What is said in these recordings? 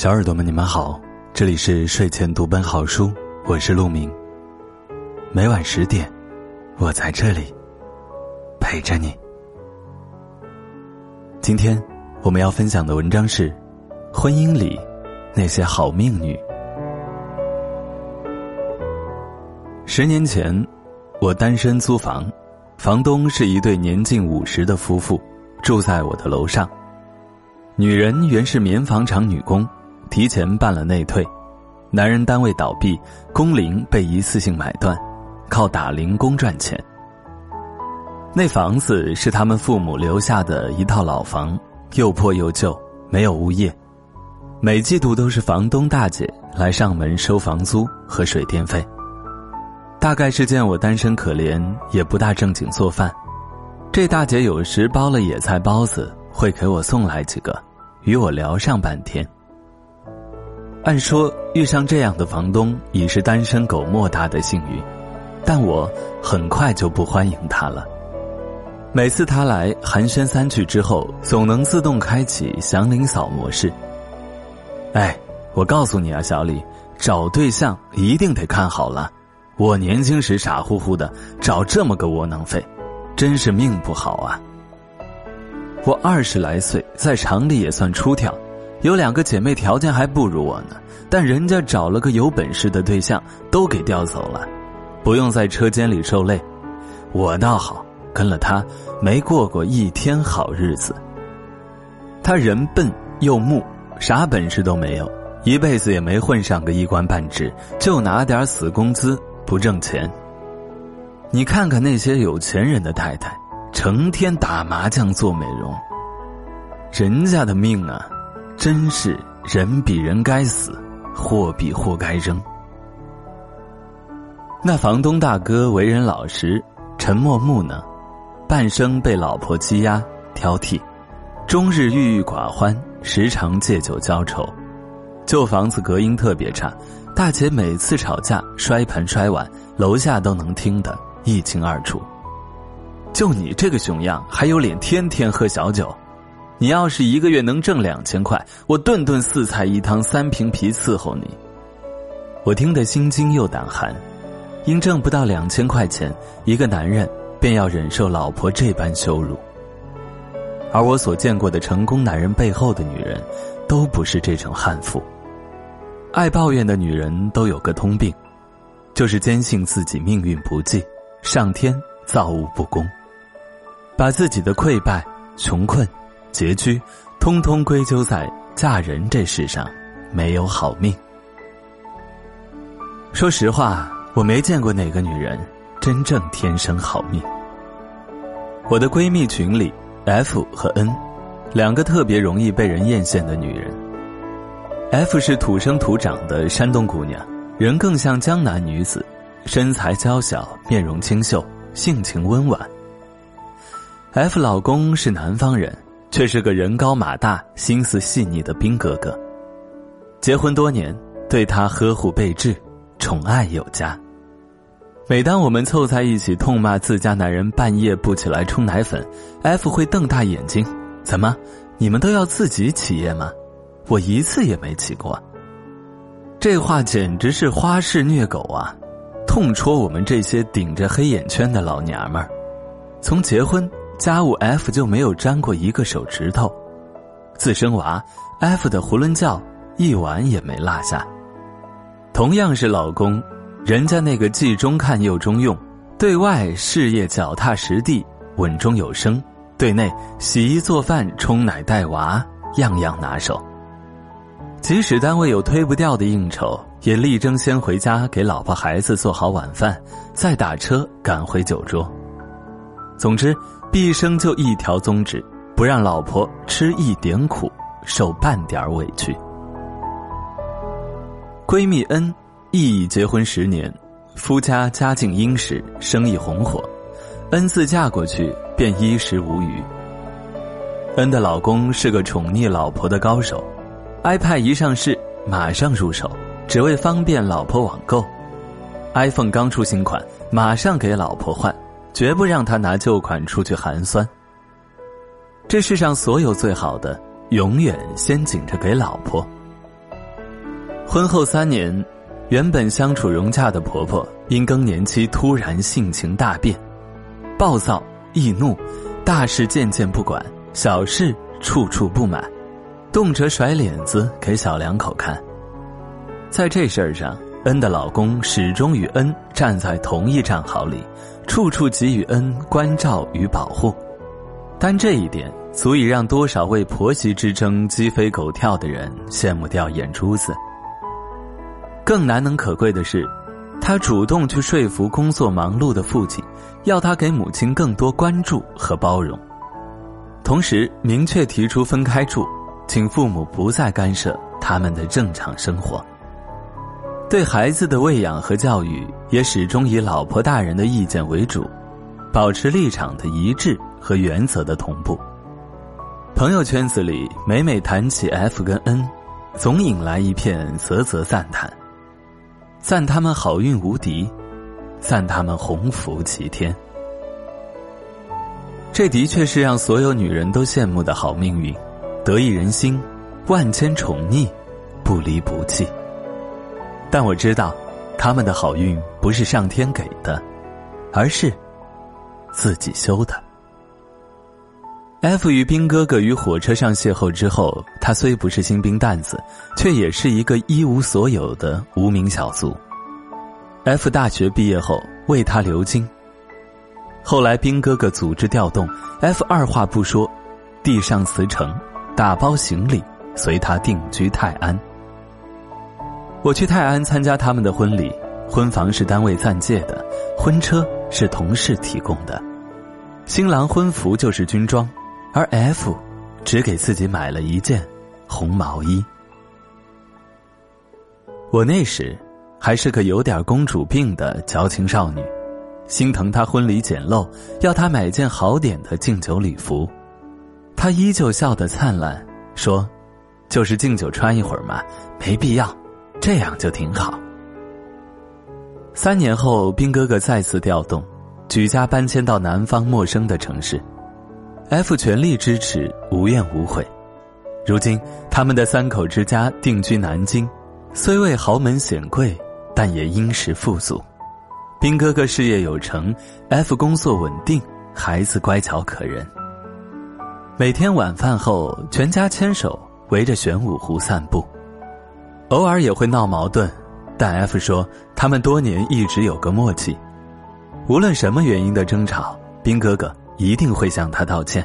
小耳朵们，你们好，这里是睡前读本好书，我是陆明。每晚十点，我在这里陪着你。今天我们要分享的文章是《婚姻里那些好命女》。十年前，我单身租房，房东是一对年近五十的夫妇，住在我的楼上。女人原是棉纺厂女工，提前办了内退。男人单位倒闭，工龄被一次性买断，靠打零工赚钱。那房子是他们父母留下的一套老房，又破又旧，没有物业。每季度都是房东大姐来上门收房租和水电费。大概是见我单身可怜，也不大正经做饭。这大姐有时包了野菜包子，会给我送来几个。与我聊上半天。按说遇上这样的房东已是单身狗莫大的幸运，但我很快就不欢迎他了。每次他来寒暄三句之后，总能自动开启祥林嫂模式。哎，我告诉你啊，小李，找对象一定得看好了。我年轻时傻乎乎的找这么个窝囊废，真是命不好啊。我二十来岁，在厂里也算出挑，有两个姐妹条件还不如我呢，但人家找了个有本事的对象，都给调走了，不用在车间里受累。我倒好，跟了他没过过一天好日子。他人笨又木，啥本事都没有，一辈子也没混上个一官半职，就拿点死工资，不挣钱。你看看那些有钱人的太太。成天打麻将做美容，人家的命啊，真是人比人该死，货比货该扔。那房东大哥为人老实，沉默木讷，半生被老婆欺压挑剔，终日郁郁寡欢，时常借酒浇愁。旧房子隔音特别差，大姐每次吵架摔盆摔碗，楼下都能听得一清二楚。就你这个熊样，还有脸天天喝小酒？你要是一个月能挣两千块，我顿顿四菜一汤三瓶啤伺候你。我听得心惊又胆寒，因挣不到两千块钱，一个男人便要忍受老婆这般羞辱。而我所见过的成功男人背后的女人，都不是这种悍妇。爱抱怨的女人都有个通病，就是坚信自己命运不济，上天造物不公。把自己的溃败、穷困、拮据，通通归咎在嫁人这事上，没有好命。说实话，我没见过哪个女人真正天生好命。我的闺蜜群里，F 和 N，两个特别容易被人艳羡的女人。F 是土生土长的山东姑娘，人更像江南女子，身材娇小，面容清秀，性情温婉。F 老公是南方人，却是个人高马大、心思细腻的兵哥哥。结婚多年，对她呵护备至，宠爱有加。每当我们凑在一起痛骂自家男人半夜不起来冲奶粉，F 会瞪大眼睛：“怎么，你们都要自己起夜吗？我一次也没起过。”这话简直是花式虐狗啊！痛戳我们这些顶着黑眼圈的老娘们儿。从结婚。家务 F 就没有沾过一个手指头，自生娃，F 的囫囵觉一碗也没落下。同样是老公，人家那个既中看又中用，对外事业脚踏实地、稳中有升，对内洗衣做饭、冲奶带娃，样样拿手。即使单位有推不掉的应酬，也力争先回家给老婆孩子做好晚饭，再打车赶回酒桌。总之。毕生就一条宗旨，不让老婆吃一点苦，受半点委屈。闺蜜恩，亦已结婚十年，夫家家境殷实，生意红火，恩自嫁过去便衣食无余。恩的老公是个宠溺老婆的高手，iPad 一上市马上入手，只为方便老婆网购。iPhone 刚出新款，马上给老婆换。绝不让他拿旧款出去寒酸。这世上所有最好的，永远先紧着给老婆。婚后三年，原本相处融洽的婆婆因更年期突然性情大变，暴躁易怒，大事件件不管，小事处处不满，动辄甩脸子给小两口看。在这事儿上，恩的老公始终与恩站在同一战壕里，处处给予恩关照与保护。但这一点足以让多少为婆媳之争鸡飞狗跳的人羡慕掉眼珠子。更难能可贵的是，他主动去说服工作忙碌的父亲，要他给母亲更多关注和包容，同时明确提出分开住，请父母不再干涉他们的正常生活。对孩子的喂养和教育也始终以老婆大人的意见为主，保持立场的一致。和原则的同步。朋友圈子里每每谈起 F 跟 N，总引来一片啧啧赞叹，赞他们好运无敌，赞他们鸿福齐天。这的确是让所有女人都羡慕的好命运，得一人心，万千宠溺，不离不弃。但我知道，他们的好运不是上天给的，而是自己修的。F 与兵哥哥于火车上邂逅之后，他虽不是新兵蛋子，却也是一个一无所有的无名小卒。F 大学毕业后为他留京，后来兵哥哥组织调动，F 二话不说，递上辞呈，打包行李，随他定居泰安。我去泰安参加他们的婚礼，婚房是单位暂借的，婚车是同事提供的，新郎婚服就是军装。而 F，只给自己买了一件红毛衣。我那时还是个有点公主病的矫情少女，心疼她婚礼简陋，要她买件好点的敬酒礼服。她依旧笑得灿烂，说：“就是敬酒穿一会儿嘛，没必要，这样就挺好。”三年后，兵哥哥再次调动，举家搬迁到南方陌生的城市。F 全力支持，无怨无悔。如今，他们的三口之家定居南京，虽未豪门显贵，但也殷实富足。兵哥哥事业有成，F 工作稳定，孩子乖巧可人。每天晚饭后，全家牵手围着玄武湖散步，偶尔也会闹矛盾，但 F 说他们多年一直有个默契，无论什么原因的争吵，兵哥哥。一定会向他道歉，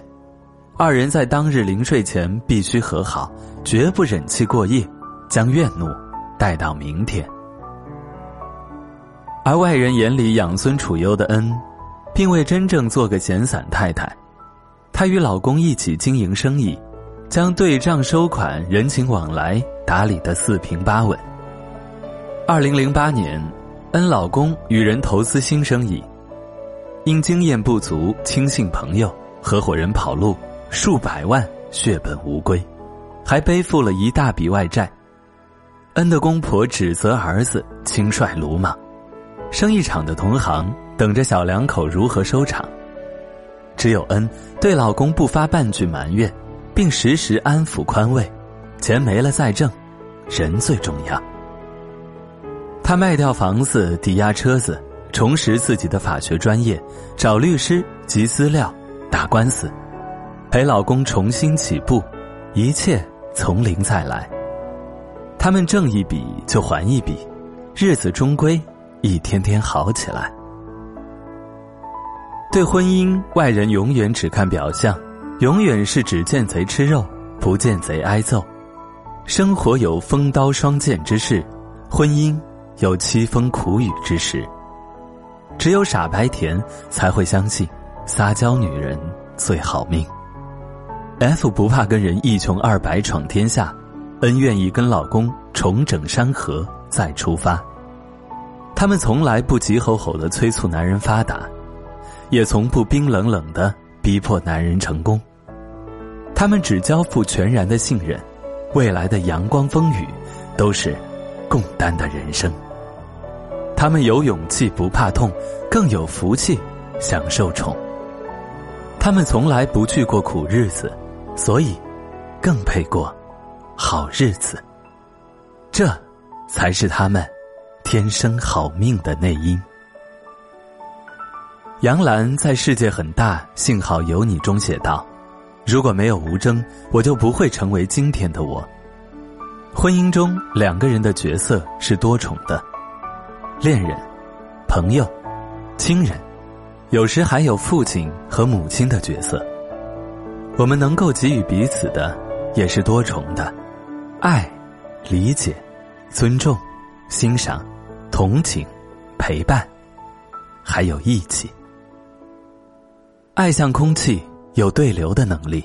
二人在当日临睡前必须和好，绝不忍气过夜，将怨怒带到明天。而外人眼里养尊处优的恩，并未真正做个闲散太太，她与老公一起经营生意，将对账收款、人情往来打理得四平八稳。二零零八年，恩老公与人投资新生意。因经验不足，轻信朋友，合伙人跑路，数百万血本无归，还背负了一大笔外债。恩的公婆指责儿子轻率鲁莽，生意场的同行等着小两口如何收场。只有恩对老公不发半句埋怨，并时时安抚宽慰，钱没了再挣，人最重要。他卖掉房子抵押车子。重拾自己的法学专业，找律师集资料，打官司，陪老公重新起步，一切从零再来。他们挣一笔就还一笔，日子终归一天天好起来。对婚姻，外人永远只看表象，永远是只见贼吃肉，不见贼挨揍。生活有风刀霜剑之势，婚姻有凄风苦雨之时。只有傻白甜才会相信，撒娇女人最好命。F 不怕跟人一穷二白闯天下，恩愿意跟老公重整山河再出发。他们从来不急吼吼的催促男人发达，也从不冰冷冷的逼迫男人成功。他们只交付全然的信任，未来的阳光风雨，都是共担的人生。他们有勇气不怕痛，更有福气享受宠。他们从来不去过苦日子，所以更配过好日子。这，才是他们天生好命的内因。杨澜在《世界很大，幸好有你》中写道：“如果没有吴征，我就不会成为今天的我。”婚姻中两个人的角色是多重的，恋人、朋友、亲人，有时还有父亲和母亲的角色。我们能够给予彼此的也是多重的，爱、理解、尊重、欣赏、同情、陪伴，还有义气。爱像空气，有对流的能力。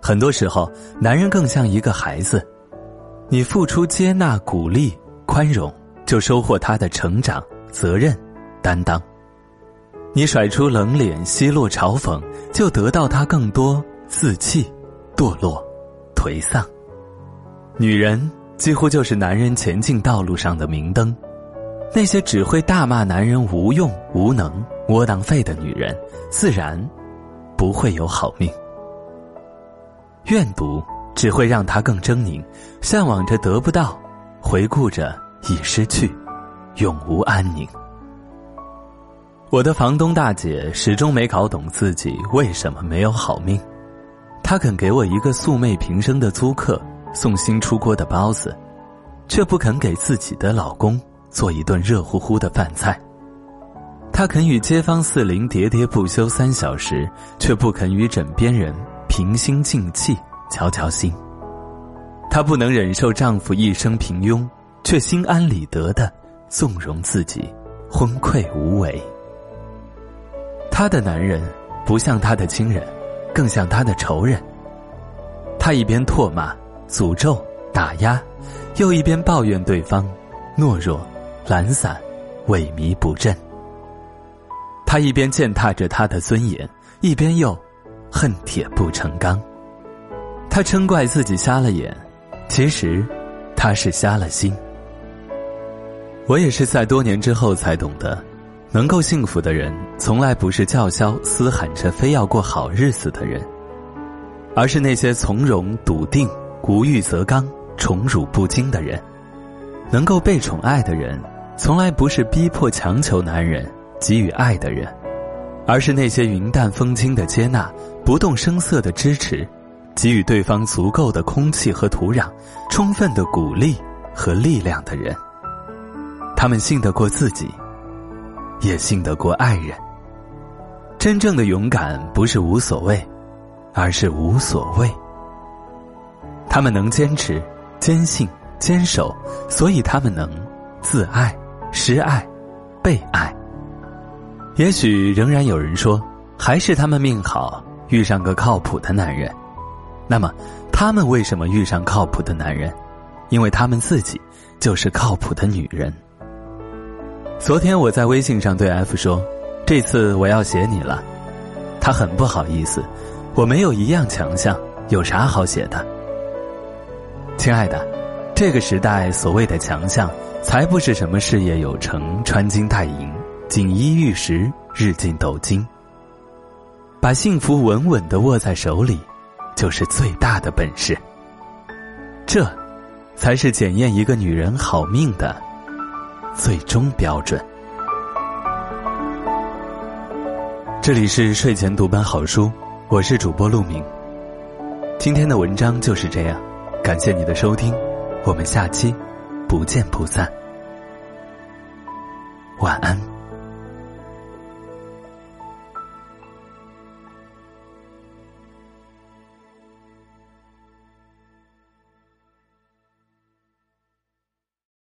很多时候，男人更像一个孩子，你付出接纳、鼓励、宽容，就收获他的成长、责任、担当；你甩出冷脸、奚落、嘲讽，就得到他更多自弃、堕落、颓丧。女人几乎就是男人前进道路上的明灯，那些只会大骂男人无用、无能。窝囊废的女人，自然不会有好命。怨毒只会让她更狰狞，向往着得不到，回顾着已失去，永无安宁。我的房东大姐始终没搞懂自己为什么没有好命，她肯给我一个素昧平生的租客送新出锅的包子，却不肯给自己的老公做一顿热乎乎的饭菜。他肯与街坊四邻喋喋不休三小时，却不肯与枕边人平心静气瞧瞧心。她不能忍受丈夫一生平庸，却心安理得的纵容自己昏聩无为。她的男人不像她的亲人，更像她的仇人。她一边唾骂、诅咒、打压，又一边抱怨对方懦弱、懒散、萎靡不振。他一边践踏着他的尊严，一边又恨铁不成钢。他嗔怪自己瞎了眼，其实他是瞎了心。我也是在多年之后才懂得，能够幸福的人，从来不是叫嚣嘶喊着非要过好日子的人，而是那些从容笃定、无欲则刚、宠辱不惊的人。能够被宠爱的人，从来不是逼迫强求男人。给予爱的人，而是那些云淡风轻的接纳、不动声色的支持，给予对方足够的空气和土壤、充分的鼓励和力量的人。他们信得过自己，也信得过爱人。真正的勇敢不是无所谓，而是无所谓。他们能坚持、坚信、坚守，所以他们能自爱、施爱、被爱。也许仍然有人说，还是他们命好，遇上个靠谱的男人。那么，他们为什么遇上靠谱的男人？因为他们自己就是靠谱的女人。昨天我在微信上对 F 说：“这次我要写你了。”他很不好意思，我没有一样强项，有啥好写的？亲爱的，这个时代所谓的强项，才不是什么事业有成、穿金戴银。锦衣玉食，日进斗金。把幸福稳稳的握在手里，就是最大的本事。这，才是检验一个女人好命的最终标准。这里是睡前读本好书，我是主播陆明。今天的文章就是这样，感谢你的收听，我们下期不见不散。晚安。